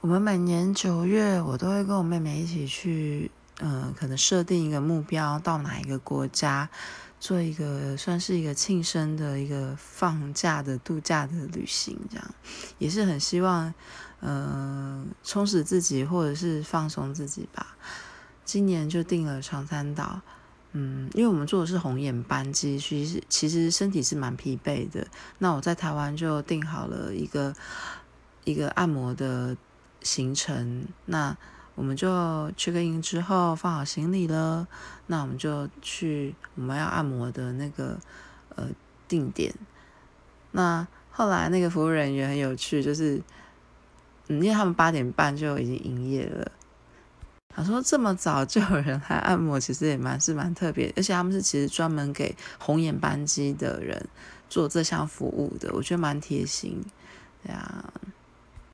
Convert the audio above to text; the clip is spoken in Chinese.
我们每年九月，我都会跟我妹妹一起去，嗯，可能设定一个目标，到哪一个国家，做一个算是一个庆生的一个放假的度假的旅行，这样也是很希望，嗯，充实自己或者是放松自己吧。今年就定了长滩岛，嗯，因为我们坐的是红眼班机，其实其实身体是蛮疲惫的。那我在台湾就订好了一个一个按摩的。行程，那我们就去个营之后放好行李了，那我们就去我们要按摩的那个呃定点。那后来那个服务人员很有趣，就是嗯，因为他们八点半就已经营业了，他说这么早就有人来按摩，其实也蛮是蛮特别，而且他们是其实专门给红眼班机的人做这项服务的，我觉得蛮贴心，对啊。